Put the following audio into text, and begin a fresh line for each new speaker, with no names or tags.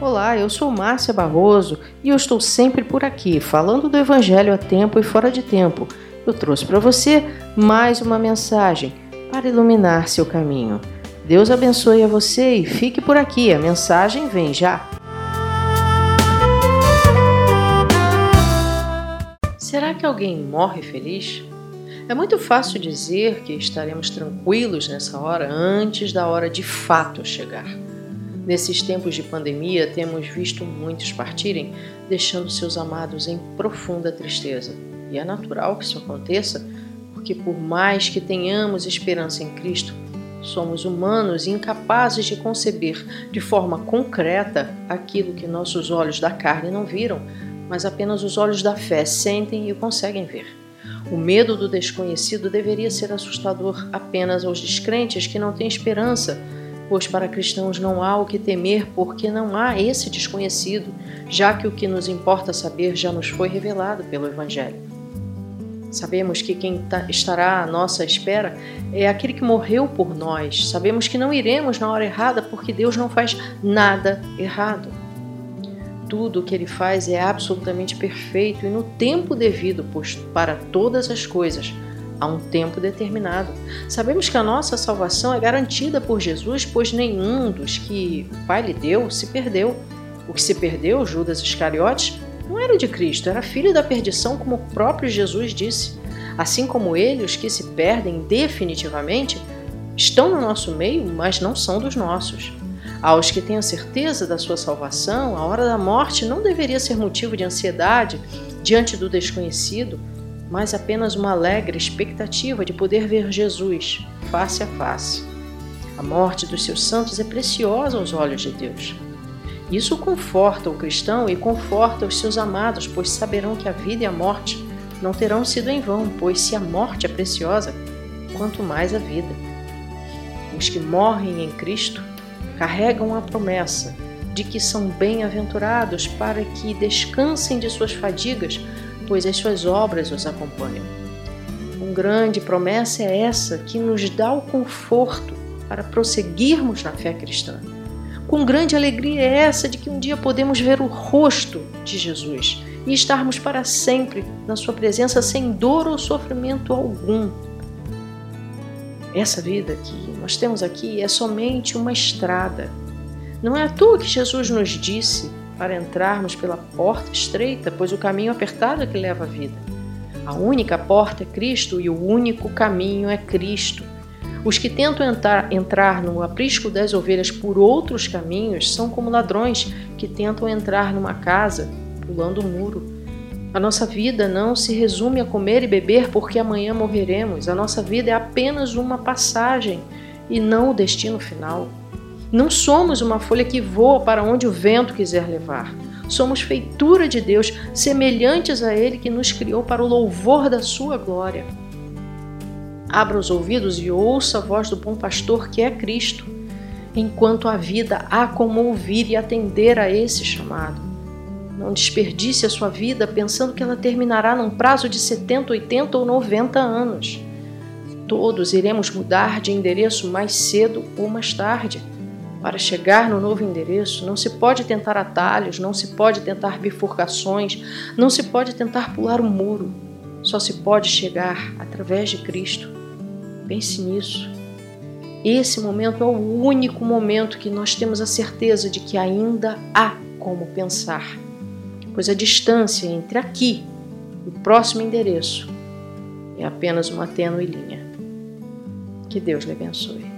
Olá, eu sou Márcia Barroso e eu estou sempre por aqui, falando do Evangelho a tempo e fora de tempo. Eu trouxe para você mais uma mensagem para iluminar seu caminho. Deus abençoe a você e fique por aqui, a mensagem vem já. Será que alguém morre feliz? É muito fácil dizer que estaremos tranquilos nessa hora antes da hora de fato chegar. Nesses tempos de pandemia, temos visto muitos partirem, deixando seus amados em profunda tristeza. E é natural que isso aconteça, porque por mais que tenhamos esperança em Cristo, somos humanos e incapazes de conceber de forma concreta aquilo que nossos olhos da carne não viram, mas apenas os olhos da fé sentem e conseguem ver. O medo do desconhecido deveria ser assustador apenas aos descrentes que não têm esperança, pois para cristãos não há o que temer, porque não há esse desconhecido, já que o que nos importa saber já nos foi revelado pelo Evangelho. Sabemos que quem tá, estará à nossa espera é aquele que morreu por nós. Sabemos que não iremos na hora errada, porque Deus não faz nada errado tudo o que ele faz é absolutamente perfeito e no tempo devido, pois para todas as coisas há um tempo determinado. Sabemos que a nossa salvação é garantida por Jesus, pois nenhum dos que o Pai lhe deu se perdeu. O que se perdeu, Judas Iscariotes, não era de Cristo, era filho da perdição, como o próprio Jesus disse. Assim como ele, os que se perdem definitivamente estão no nosso meio, mas não são dos nossos. Aos que têm a certeza da sua salvação, a hora da morte não deveria ser motivo de ansiedade diante do desconhecido, mas apenas uma alegre expectativa de poder ver Jesus face a face. A morte dos seus santos é preciosa aos olhos de Deus. Isso conforta o cristão e conforta os seus amados, pois saberão que a vida e a morte não terão sido em vão, pois se a morte é preciosa, quanto mais a vida. Os que morrem em Cristo carregam a promessa de que são bem-aventurados para que descansem de suas fadigas, pois as suas obras os acompanham. Uma grande promessa é essa que nos dá o conforto para prosseguirmos na fé cristã. Com grande alegria é essa de que um dia podemos ver o rosto de Jesus e estarmos para sempre na Sua presença sem dor ou sofrimento algum. Essa vida que nós temos aqui é somente uma estrada. Não é à toa que Jesus nos disse para entrarmos pela porta estreita, pois o caminho apertado é que leva à vida. A única porta é Cristo e o único caminho é Cristo. Os que tentam entrar, entrar no aprisco das ovelhas por outros caminhos são como ladrões que tentam entrar numa casa pulando o um muro. A nossa vida não se resume a comer e beber porque amanhã morreremos. A nossa vida é apenas uma passagem e não o destino final. Não somos uma folha que voa para onde o vento quiser levar. Somos feitura de Deus, semelhantes a Ele que nos criou para o louvor da Sua glória. Abra os ouvidos e ouça a voz do bom pastor que é Cristo, enquanto a vida há como ouvir e atender a esse chamado. Não desperdice a sua vida pensando que ela terminará num prazo de 70, 80 ou 90 anos. Todos iremos mudar de endereço mais cedo ou mais tarde. Para chegar no novo endereço, não se pode tentar atalhos, não se pode tentar bifurcações, não se pode tentar pular um muro. Só se pode chegar através de Cristo. Pense nisso. Esse momento é o único momento que nós temos a certeza de que ainda há como pensar pois a distância entre aqui e o próximo endereço é apenas uma tênue linha. Que Deus lhe abençoe.